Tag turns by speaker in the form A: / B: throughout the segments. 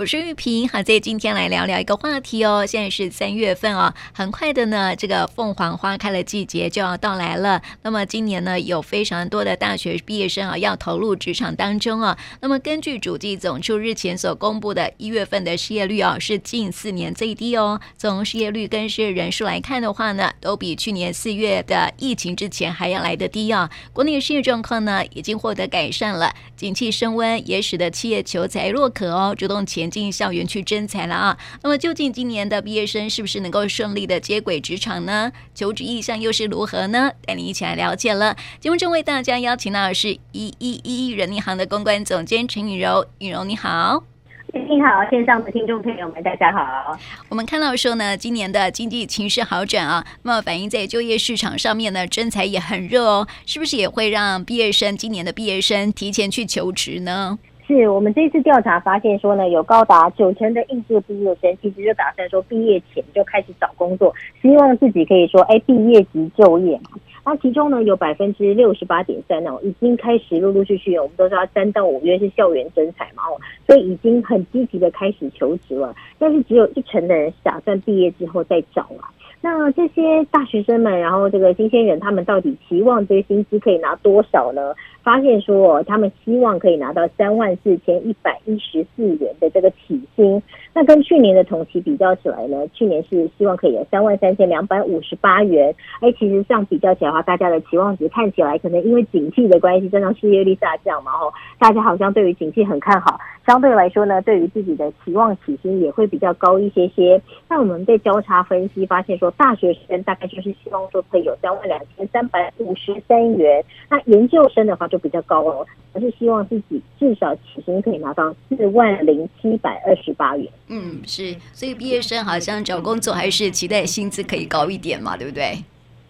A: 我是玉萍，好，在今天来聊聊一个话题哦。现在是三月份哦，很快的呢，这个凤凰花开的季节就要到来了。那么今年呢，有非常多的大学毕业生啊，要投入职场当中啊。那么根据主计总处日前所公布的一月份的失业率啊，是近四年最低哦。从失业率跟失业人数来看的话呢，都比去年四月的疫情之前还要来得低啊。国内失业状况呢，已经获得改善了，景气升温也使得企业求才若渴哦，主动前进校园去征才了啊！那么究竟今年的毕业生是不是能够顺利的接轨职场呢？求职意向又是如何呢？带你一起来了解了。节目中为大家邀请到的是一一一一人力行的公关总监陈雨柔，雨柔你好，
B: 你好，线上的听众朋友们大家好。
A: 我们看到说呢，今年的经济情势好转啊，那么反映在就业市场上面呢，征才也很热哦，是不是也会让毕业生今年的毕业生提前去求职呢？
B: 是我们这次调查发现说呢，有高达九成的应届毕业生其实就打算说毕业前就开始找工作，希望自己可以说哎毕业即就业。那其中呢有百分之六十八点三哦已经开始陆陆续续，我们都知道三到五月是校园征才嘛哦，所以已经很积极的开始求职了。但是只有一成的人打算毕业之后再找啊。那这些大学生们，然后这个新鲜人，他们到底期望这个薪资可以拿多少呢？发现说哦，他们希望可以拿到三万四千一百一十四元的这个起薪。那跟去年的同期比较起来呢，去年是希望可以有三万三千两百五十八元。哎，其实这样比较起来的话，大家的期望值看起来可能因为景气的关系，加上失业率下降嘛，哦，大家好像对于景气很看好。相对来说呢，对于自己的期望起薪也会比较高一些些。那我们被交叉分析发现说，大学生大概就是希望说可以有三万两千三百五十三元。那研究生的话，就比较高哦，而是希望自己至少起薪可以拿到四万零七百二十八元。
A: 嗯，是，所以毕业生好像找工作还是期待薪资可以高一点嘛，对不对？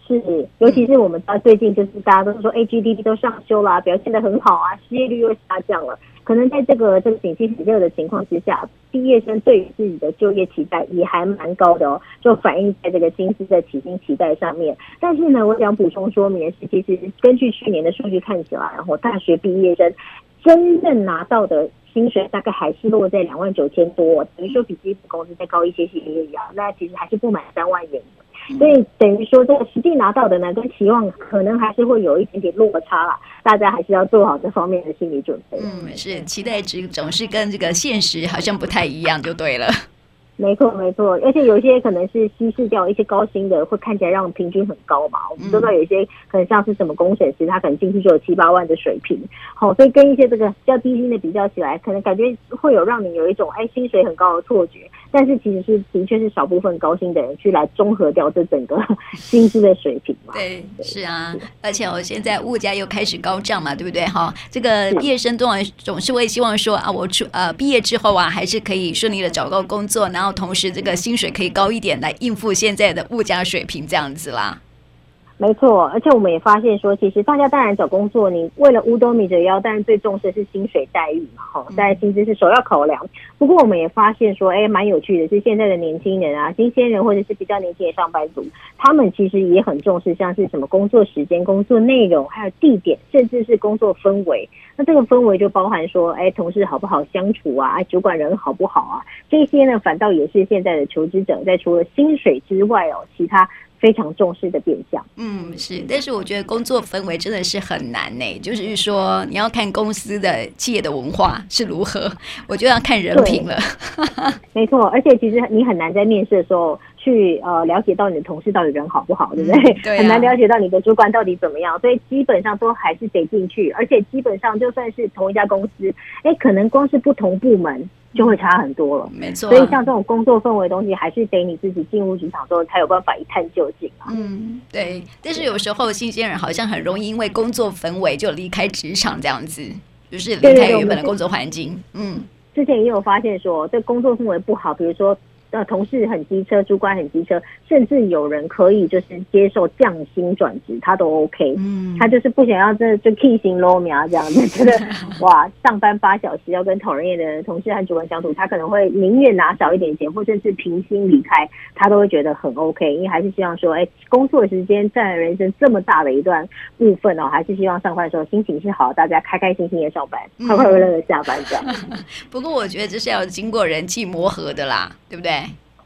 B: 是，尤其是我们到最近就是大家都说 GDP 都上修啦，表现的很好啊，失业率又下降了。可能在这个这个景气很热的情况之下，毕业生对于自己的就业期待也还蛮高的哦，就反映在这个薪资的起薪期待上面。但是呢，我想补充说明是，其实根据去年的数据看起来，然后大学毕业生真正拿到的薪水大概还是落在两万九千多，等于说比基本工资再高一些些而已啊。那其实还是不满三万元。所以等于说，这个实际拿到的呢，跟期望可能还是会有一点点落差啦。大家还是要做好这方面的心理准备。
A: 嗯，是期待值总是跟这个现实好像不太一样，就对了。
B: 没错，没错，而且有些可能是稀释掉一些高薪的，会看起来让平均很高嘛。我们知道有些可能像是什么工程师，他可能进去就有七八万的水平。好，所以跟一些这个较低薪的比较起来，可能感觉会有让你有一种哎薪水很高的错觉。但是其实是的确是少部分高薪的人去来综合掉这整个 薪资的水平嘛。
A: 对，是啊，而且我现在物价又开始高涨嘛，对不对？哈，这个毕业生当然总是会希望说啊，我出呃毕业之后啊，还是可以顺利的找到工作，然后同时这个薪水可以高一点来应付现在的物价水平这样子啦。
B: 没错，而且我们也发现说，其实大家当然找工作，你为了五斗米折腰，但是最重视的是薪水待遇嘛，哈，当然薪资是首要考量。不过我们也发现说，哎，蛮有趣的是，现在的年轻人啊，新鲜人或者是比较年轻的上班族，他们其实也很重视，像是什么工作时间、工作内容，还有地点，甚至是工作氛围。那这个氛围就包含说，哎，同事好不好相处啊，主管人好不好啊，这些呢，反倒也是现在的求职者在除了薪水之外哦，其他。非常重视的变相，
A: 嗯，是，但是我觉得工作氛围真的是很难呢。就是说，你要看公司的企业的文化是如何，我就要看人品了。
B: 没错，而且其实你很难在面试的时候去呃了解到你的同事到底人好不好，对不对？嗯，对啊。很难了解到你的主管到底怎么样，所以基本上都还是得进去，而且基本上就算是同一家公司，哎，可能光是不同部门。就会差很多了，
A: 没错。
B: 所以像这种工作氛围的东西，还是得你自己进入职场之后才有办法一探究竟啊。
A: 嗯，对。但是有时候新鲜人好像很容易因为工作氛围就离开职场这样子，就是离开原本的工作环境。嗯，
B: 之前也有发现说，这工作氛围不好，比如说呃同事很机车，主管很机车，甚至有人可以就是接受降薪转职，他都 OK。嗯，他就是不想要这就 K 型 low 苗这样子，觉得 哇，上班八小时要跟讨人厌的同事和主管相处，他可能会宁愿拿少一点钱，或者是平心离开，他都会觉得很 OK。因为还是希望说，哎，工作时间占人生这么大的一段部分哦，还是希望上班的时候心情是好，大家开开心心的上班，快快乐乐的下班这样。
A: 不过我觉得这是要经过人际磨合的啦，对不对？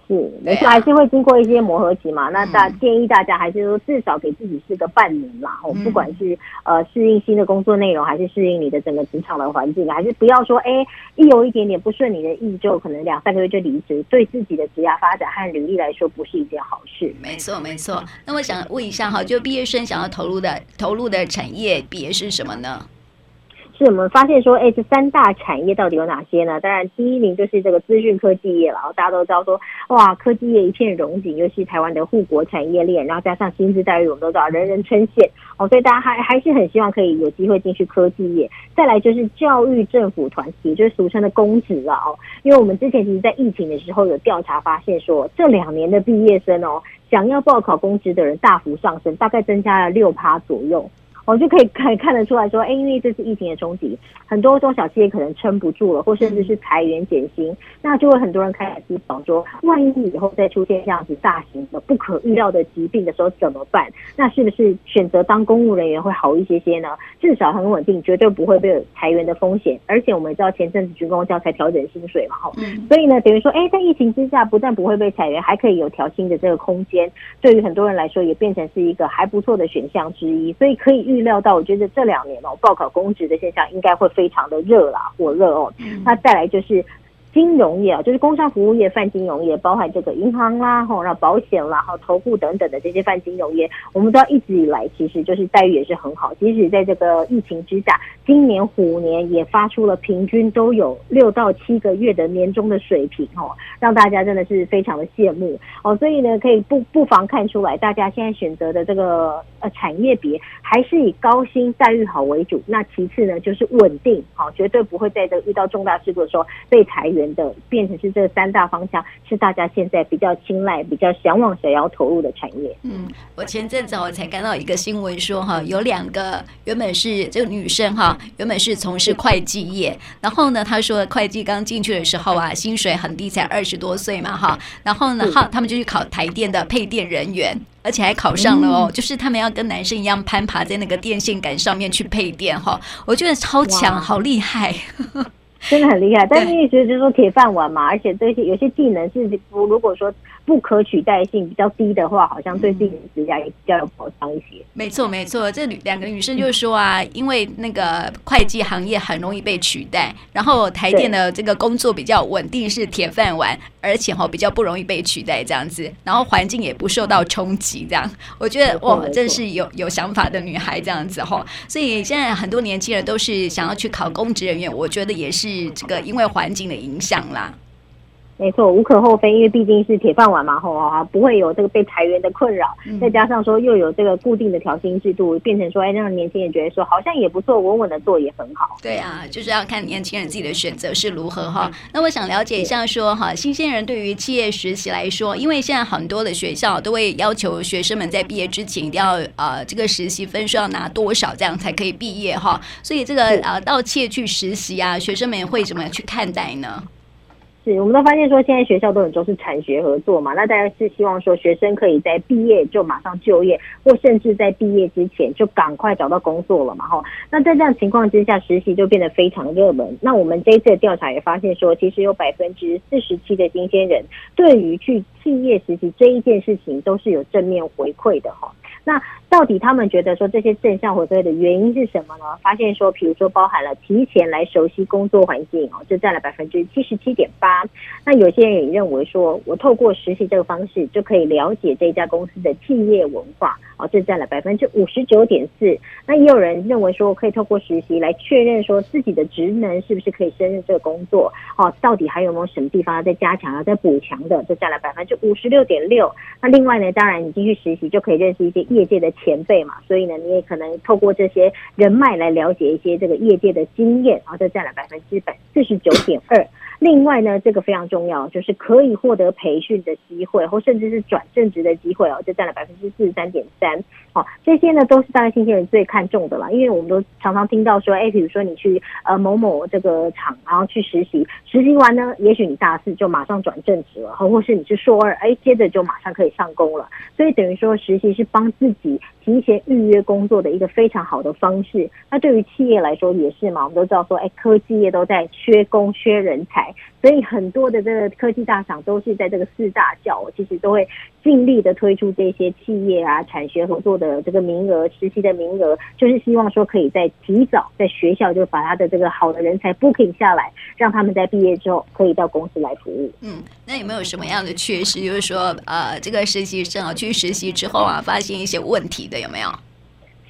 B: 是，没错，还是会经过一些磨合期嘛。那大建议大家还是说，至少给自己试个半年啦。哦、嗯，不管是呃适应新的工作内容，还是适应你的整个职场的环境，还是不要说哎，一有一点点不顺你的意，就可能两三个月就离职，对自己的职业发展和履历来说，不是一件好事。
A: 没错，没错。那我想问一下哈，就毕业生想要投入的投入的产业别是什么呢？
B: 是我们发现说，哎，这三大产业到底有哪些呢？当然，第一名就是这个资讯科技业了。然后大家都知道说，哇，科技业一片荣景，尤其台湾的护国产业链，然后加上薪资待遇，我们都知道人人称羡哦，所以大家还还是很希望可以有机会进去科技业。再来就是教育政府团体，就是俗称的公职了哦。因为我们之前其实，在疫情的时候有调查发现说，这两年的毕业生哦，想要报考公职的人大幅上升，大概增加了六趴左右。我就可以看看得出来说，哎，因为这次疫情的冲击，很多中小企业可能撑不住了，或甚至是裁员减薪，那就会很多人开始思考说，万一以后再出现这样子大型的不可预料的疾病的时候怎么办？那是不是选择当公务人员会好一些些呢？至少很稳定，绝对不会被有裁员的风险。而且我们知道前阵子军公教才调整薪水嘛，哈，所以呢，等于说，哎，在疫情之下，不但不会被裁员，还可以有调薪的这个空间，对于很多人来说，也变成是一个还不错的选项之一。所以可以预。预料到，我觉得这两年哦，报考公职的现象应该会非常的热啦，火热哦。那再来就是。金融业啊，就是工商服务业泛金融业，包含这个银行啦，吼，然后保险啦，哈，投顾等等的这些泛金融业，我们都要一直以来其实就是待遇也是很好。即使在这个疫情之下，今年虎年也发出了平均都有六到七个月的年终的水平，哦，让大家真的是非常的羡慕哦。所以呢，可以不不妨看出来，大家现在选择的这个呃产业别还是以高薪待遇好为主。那其次呢，就是稳定，好，绝对不会在这个遇到重大事故的时候被裁员。的变成是这三大方向，是大家现在比较青睐、比较向往、想要投入的产业。
A: 嗯，我前阵子我才看到一个新闻说，哈，有两个原本是这个女生哈，原本是从事会计业，然后呢，她说会计刚进去的时候啊，薪水很低，才二十多岁嘛，哈，然后呢，哈，他们就去考台电的配电人员，而且还考上了哦，就是他们要跟男生一样攀爬在那个电线杆上面去配电，哈，我觉得超强，好厉害。
B: 真的很厉害，但是意思就是说铁饭碗嘛，而且这些有些技能是如如果说不可取代性比较低的话，好像对自己的指甲也比较有保障一些。
A: 没错，没错，这两个女生就是说啊，因为那个会计行业很容易被取代，然后台电的这个工作比较稳定，是铁饭碗，而且哈比较不容易被取代这样子，然后环境也不受到冲击，这样我觉得哇，真是有有想法的女孩这样子哈。所以现在很多年轻人都是想要去考公职人员，我觉得也是。这个，因为环境的影响啦。
B: 没错，无可厚非，因为毕竟是铁饭碗嘛，吼啊，不会有这个被裁员的困扰。嗯、再加上说又有这个固定的调薪制度，变成说，哎，让年轻人觉得说好像也不错，稳稳的做也很好。
A: 对啊，就是要看年轻人自己的选择是如何哈。那我想了解一下说哈，新鲜人对于企业实习来说，因为现在很多的学校都会要求学生们在毕业之前一定要呃这个实习分数要拿多少，这样才可以毕业哈。所以这个呃到企业去实习啊，学生们会怎么样去看待呢？
B: 是，我们都发现说，现在学校都很重视产学合作嘛，那大家是希望说，学生可以在毕业就马上就业，或甚至在毕业之前就赶快找到工作了嘛，哈。那在这样情况之下，实习就变得非常热门。那我们这一次的调查也发现说，其实有百分之四十七的新鲜人对于去企业实习这一件事情都是有正面回馈的，哈。那到底他们觉得说这些正向回馈的原因是什么呢？发现说，比如说包含了提前来熟悉工作环境哦，就占了百分之七十七点八。那有些人也认为说，我透过实习这个方式就可以了解这家公司的企业文化哦，这占了百分之五十九点四。那也有人认为说，可以透过实习来确认说自己的职能是不是可以胜任这个工作哦，到底还有没有什么地方要再加强、要再补强的？这占了百分之五十六点六。那另外呢，当然你进去实习就可以认识一些业界的前辈嘛，所以呢，你也可能透过这些人脉来了解一些这个业界的经验，然后就占了百分之百四十九点二。另外呢，这个非常重要，就是可以获得培训的机会，或甚至是转正职的机会哦，就占了百分之四十三点三。好，这些呢都是大概新鲜人最看重的啦，因为我们都常常听到说，哎，比如说你去呃某某这个厂，然后去实习，实习完呢，也许你大四就马上转正职了，或是你是硕二，哎，接着就马上可以上工了。所以等于说，实习是帮自己提前预约工作的一个非常好的方式。那对于企业来说也是嘛，我们都知道说，哎，科技业都在缺工缺人才。所以很多的这个科技大厂都是在这个四大校，其实都会尽力的推出这些企业啊、产学合作的这个名额、实习的名额，就是希望说可以在提早在学校就把他的这个好的人才 booking 下来，让他们在毕业之后可以到公司来服务。
A: 嗯，那有没有什么样的缺失？就是说，呃，这个实习生啊，去实习之后啊，发现一些问题的有没有？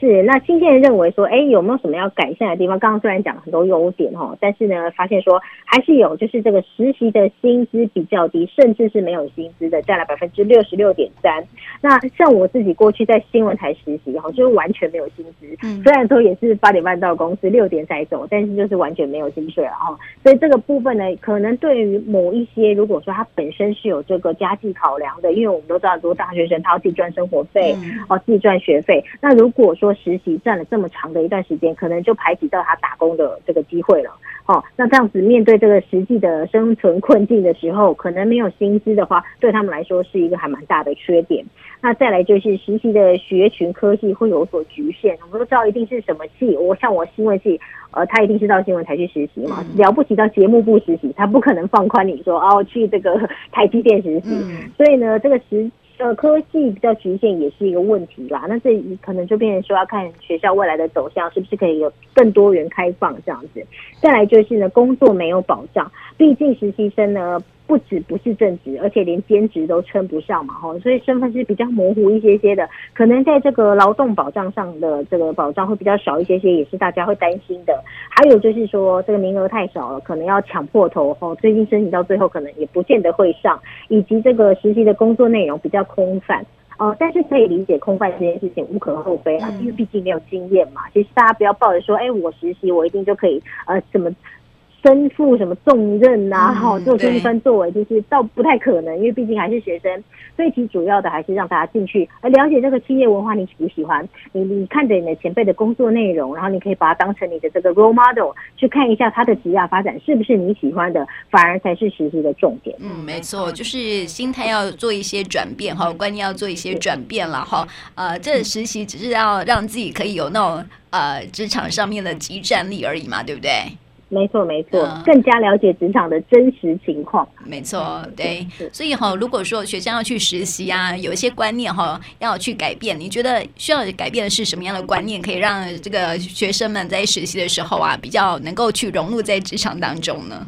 B: 是，那新鲜人认为说，哎，有没有什么要改善的地方？刚刚虽然讲了很多优点哈，但是呢，发现说还是有，就是这个实习的薪资比较低，甚至是没有薪资的，占了百分之六十六点三。那像我自己过去在新闻台实习哈，就是完全没有薪资，嗯，虽然说也是八点半到公司，六点才走，但是就是完全没有薪水了哈。所以这个部分呢，可能对于某一些，如果说他本身是有这个家计考量的，因为我们都知道很多大学生他要自己赚生活费，哦，自己赚学费，那如果说实习占了这么长的一段时间，可能就排挤到他打工的这个机会了。哦，那这样子面对这个实际的生存困境的时候，可能没有薪资的话，对他们来说是一个还蛮大的缺点。那再来就是实习的学群科系会有所局限，我们都知道一定是什么系，我像我新闻系，呃，他一定是到新闻台去实习嘛，了不起到节目部实习，他不可能放宽你说哦去这个 台积电实习。所以呢，这个实呃，科技比较局限也是一个问题啦。那这可能就变成说要看学校未来的走向是不是可以有更多元开放这样子。再来就是呢，工作没有保障，毕竟实习生呢。不止不是正职，而且连兼职都称不上嘛，吼，所以身份是比较模糊一些些的，可能在这个劳动保障上的这个保障会比较少一些些，也是大家会担心的。还有就是说，这个名额太少了，可能要抢破头，吼，最近申请到最后可能也不见得会上，以及这个实习的工作内容比较空泛，哦，但是可以理解空泛这件事情无可厚非啊，因为毕竟没有经验嘛。其实大家不要抱着说，哎，我实习我一定就可以，呃，怎么。身负什么重任呐、啊？哈、嗯，做出一番作为，就是倒不太可能，因为毕竟还是学生。所以其主要的还是让大家进去，而了解这个企业文化，你喜不喜欢？你你看着你的前辈的工作内容，然后你可以把它当成你的这个 role model 去看一下他的职业发展是不是你喜欢的，反而才是实习的重点。
A: 嗯，没错，就是心态要做一些转变哈，观念要做一些转变了哈。呃，这实习只是要让自己可以有那种呃职场上面的激战力而已嘛，对不对？
B: 没错，没错，更加了解职场的真实情况。
A: 没错，对，所以哈，如果说学生要去实习啊，有一些观念哈要去改变，你觉得需要改变的是什么样的观念，可以让这个学生们在实习的时候啊，比较能够去融入在职场当中呢？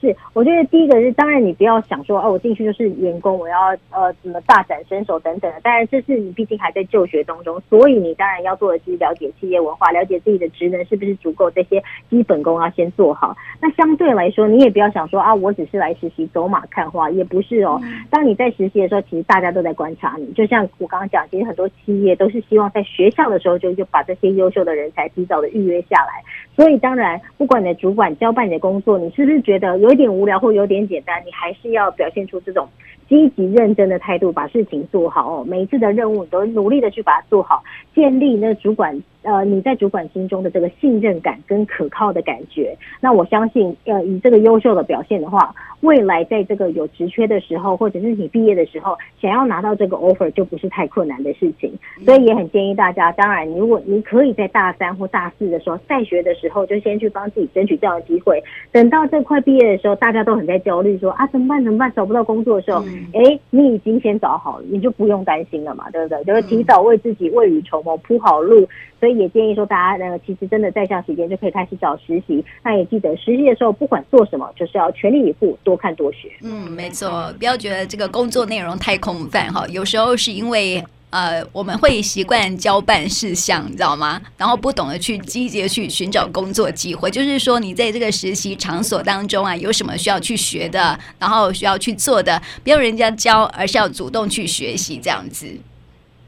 B: 是，我觉得第一个是，当然你不要想说，哦，我进去就是员工，我要呃怎么大展身手等等的。当然，这是你毕竟还在就学当中，所以你当然要做的是了解企业文化，了解自己的职能是不是足够，这些基本功要先做好。那相对来说，你也不要想说啊，我只是来实习走马看花，也不是哦。当你在实习的时候，其实大家都在观察你。就像我刚刚讲，其实很多企业都是希望在学校的时候就就把这些优秀的人才提早的预约下来。所以当然，不管你的主管交办你的工作，你是不是觉得有？有点无聊或有点简单，你还是要表现出这种积极认真的态度，把事情做好哦。每一次的任务，你都努力的去把它做好，建立那主管。呃，你在主管心中的这个信任感跟可靠的感觉，那我相信，呃，以这个优秀的表现的话，未来在这个有职缺的时候，或者是你毕业的时候，想要拿到这个 offer 就不是太困难的事情。所以也很建议大家，当然，如果你可以在大三或大四的时候，在学的时候，就先去帮自己争取这样的机会。等到这快毕业的时候，大家都很在焦虑，说啊，怎么办？怎么办？找不到工作的时候，哎，你已经先找好了，你就不用担心了嘛，对不对？就是提早为自己未雨绸缪，铺好路。所以也建议说，大家呢，其实真的在校时间就可以开始找实习。那也记得实习的时候，不管做什么，就是要全力以赴，多看多学。
A: 嗯，没错，不要觉得这个工作内容太空泛哈。有时候是因为呃，我们会习惯交办事项，你知道吗？然后不懂得去积极去寻找工作机会。就是说，你在这个实习场所当中啊，有什么需要去学的，然后需要去做的，不要人家教，而是要主动去学习这样子。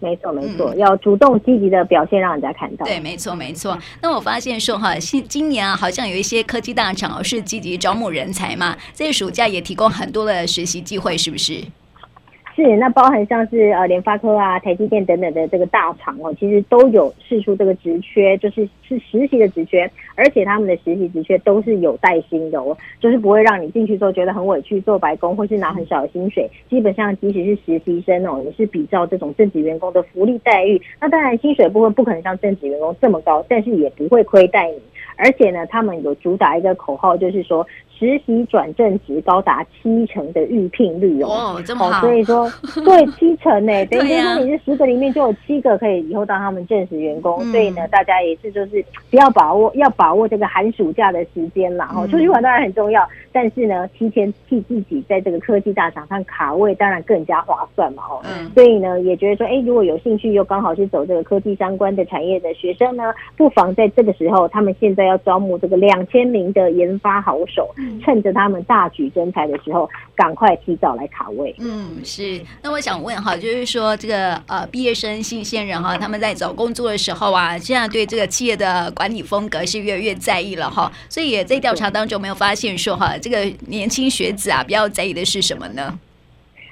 B: 没错，没错，要主动积极的表现，让人家看到。
A: 对，没错，没错。那我发现说哈，今今年啊，好像有一些科技大厂是积极招募人才嘛，这个暑假也提供很多的实习机会，是不是？
B: 是，那包含像是呃联发科啊、台积电等等的这个大厂哦，其实都有试出这个职缺，就是是实习的职缺，而且他们的实习职缺都是有带薪的哦，就是不会让你进去之后觉得很委屈做白工，或是拿很少的薪水。基本上即使是实习生哦，也是比照这种正职员工的福利待遇。那当然薪水部分不可能像正职员工这么高，但是也不会亏待你。而且呢，他们有主打一个口号，就是说。实习转正职高达七成的预聘率哦，
A: 哦，这么好，
B: 所以说 对七成呢，等于说你是十个里面就有七个可以以后当他们正式员工，嗯、所以呢，大家也是就是不要把握，要把握这个寒暑假的时间啦。哈、嗯，出去玩当然很重要，但是呢，提前替自己在这个科技大厂上卡位，当然更加划算嘛。哦，嗯，所以呢，也觉得说，哎，如果有兴趣又刚好是走这个科技相关的产业的学生呢，不妨在这个时候，他们现在要招募这个两千名的研发好手。趁着他们大举征才的时候，赶快提早来卡位。
A: 嗯，是。那我想问哈，就是说这个呃毕业生新鲜人哈，他们在找工作的时候啊，现在对这个企业的管理风格是越来越在意了哈。所以也在调查当中没有发现说哈，这个年轻学子啊比较在意的是什么呢？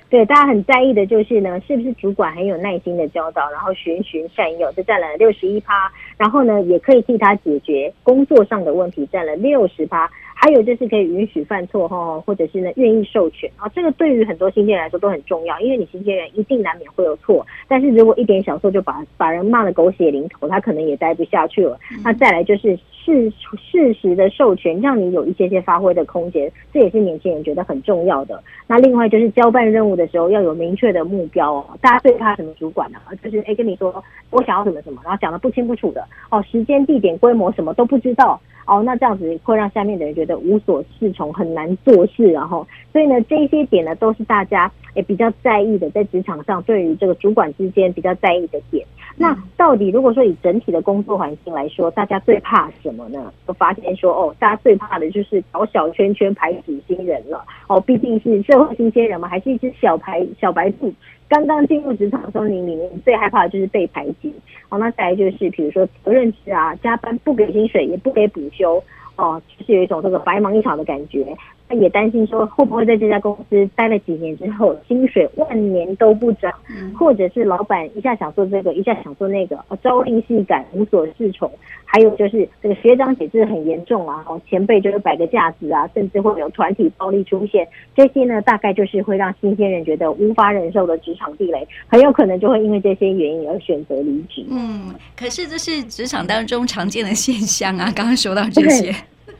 B: 对，大家很在意的就是呢，是不是主管很有耐心的教导，然后循循善诱，这占了六十一趴。然后呢，也可以替他解决工作上的问题，占了六十趴。还有就是可以允许犯错哈，或者是呢愿意授权啊，这个对于很多新鲜人来说都很重要，因为你新鲜人一定难免会有错，但是如果一点小错就把把人骂的狗血淋头，他可能也待不下去了。那再来就是事事实的授权，让你有一些些发挥的空间，这也是年轻人觉得很重要的。那另外就是交办任务的时候要有明确的目标哦，大家最怕什么主管呢？就是诶跟你说我想要什么什么，然后讲的不清不楚的哦，时间地点规模什么都不知道。哦，那这样子会让下面的人觉得无所适从，很难做事，然后，所以呢，这些点呢都是大家也比较在意的，在职场上对于这个主管之间比较在意的点。那到底如果说以整体的工作环境来说，大家最怕什么呢？就发现说，哦，大家最怕的就是搞小圈圈排挤新人了。哦，毕竟是社会新鲜人嘛，还是一只小白小白兔。刚刚进入职场的时候，你里面最害怕的就是被排挤。好，那再来就是，比如说责任制啊，加班不给薪水，也不给补休，哦，就是有一种这个白忙一场的感觉。他也担心说，会不会在这家公司待了几年之后，薪水万年都不涨，或者是老板一下想做这个，一下想做那个，朝令夕改，无所适从。还有就是这个学长姐制很严重啊，哦，前辈就是摆个架子啊，甚至会有团体暴力出现。这些呢，大概就是会让新鲜人觉得无法忍受的职场地雷，很有可能就会因为这些原因而选择离职。
A: 嗯，可是这是职场当中常见的现象啊。刚刚说到这些。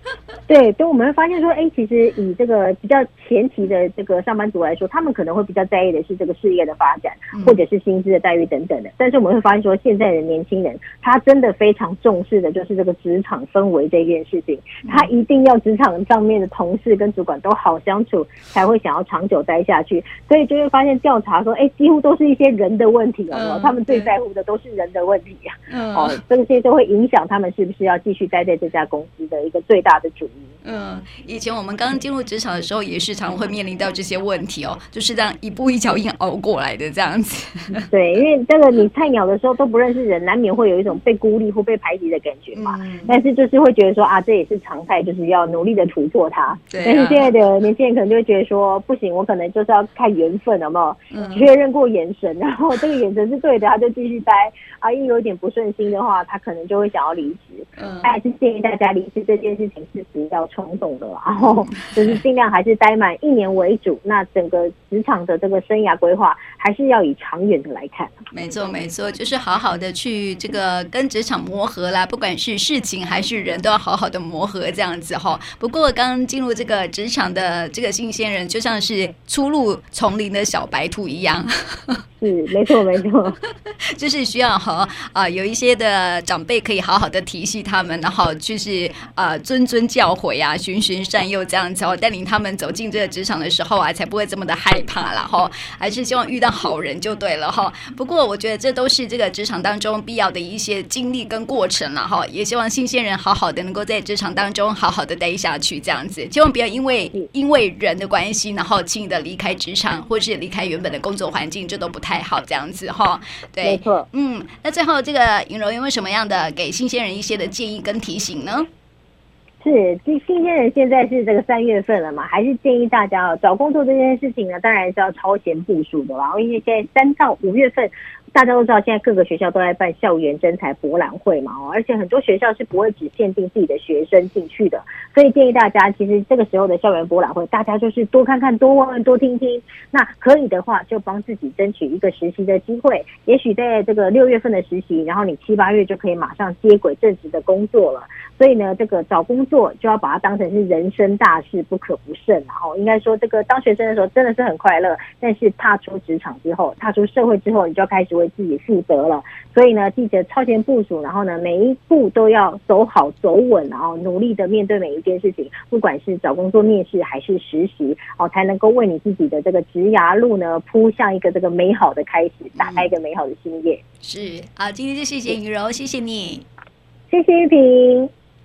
B: 对，所以我们会发现说，哎，其实以这个比较前期的这个上班族来说，他们可能会比较在意的是这个事业的发展，或者是薪资的待遇等等的。但是我们会发现说，现在的年轻人他真的非常重视的就是这个职场氛围这件事情，他一定要职场上面的同事跟主管都好相处，才会想要长久待下去。所以就会发现调查说，哎，几乎都是一些人的问题哦，他们最在乎的都是人的问题啊。哦，这些都会影响他们是不是要继续待在这家公司的一个最大的主因。
A: 嗯，以前我们刚进入职场的时候，也是常会面临到这些问题哦，就是这样一步一脚印熬过来的这样子。
B: 对，因为这个你菜鸟的时候都不认识人，难免会有一种被孤立或被排挤的感觉嘛。嗯、但是就是会觉得说啊，这也是常态，就是要努力的突破它。对、啊。但是现在的年轻人可能就会觉得说，不行，我可能就是要看缘分，有没有？嗯。确认过眼神，然后这个眼神是对的，他就继续待。啊，一有点不顺心的话，他可能就会想要离职。嗯。还是建议大家离职这件事情是比较冲动的，然后就是尽量还是待满一年为主。那整个职场的这个生涯规划，还是要以长远的来看。
A: 没错，没错，就是好好的去这个跟职场磨合啦，不管是事情还是人都要好好的磨合这样子哈。不过刚进入这个职场的这个新鲜人，就像是初入丛林的小白兔一样。
B: 是，没错，没错，
A: 就是需要和啊、呃、有一些的长辈可以好好的提携他们，然后就是呃谆谆教诲啊，循循善诱这样子哦，带领他们走进这个职场的时候啊，才不会这么的害怕了哈。还是希望遇到好人就对了哈。不过我觉得这都是这个职场当中必要的一些经历跟过程了哈。也希望新鲜人好好的能够在职场当中好好的待下去这样子，千万不要因为因为人的关系，然后轻易的离开职场，或是离开原本的工作环境，这都不太。
C: 太好这样子哈。对，
B: 没错。
C: 嗯，那最后这个尹柔有没有什么样的给新鲜人一些的建议跟提醒呢？
B: 是，新新鲜人现在是这个三月份了嘛，还是建议大家，找工作这件事情呢，当然是要超前部署的啦。因为现在三到五月份。大家都知道，现在各个学校都在办校园征才博览会嘛，哦，而且很多学校是不会只限定自己的学生进去的，所以建议大家，其实这个时候的校园博览会，大家就是多看看、多问问、多听听。那可以的话，就帮自己争取一个实习的机会，也许在这个六月份的实习，然后你七八月就可以马上接轨正式的工作了。所以呢，这个找工作就要把它当成是人生大事，不可不慎。然后应该说，这个当学生的时候真的是很快乐，但是踏出职场之后，踏出社会之后，你就要开始为自己负责了。所以呢，记得超前部署，然后呢，每一步都要走好走稳，然后努力的面对每一件事情，不管是找工作面试还是实习，哦，才能够为你自己的这个职涯路呢铺向一个这个美好的开始，打开一个美好的新页。
C: 是，好，今天就谢谢雨柔，谢谢你，
B: 谢谢玉萍。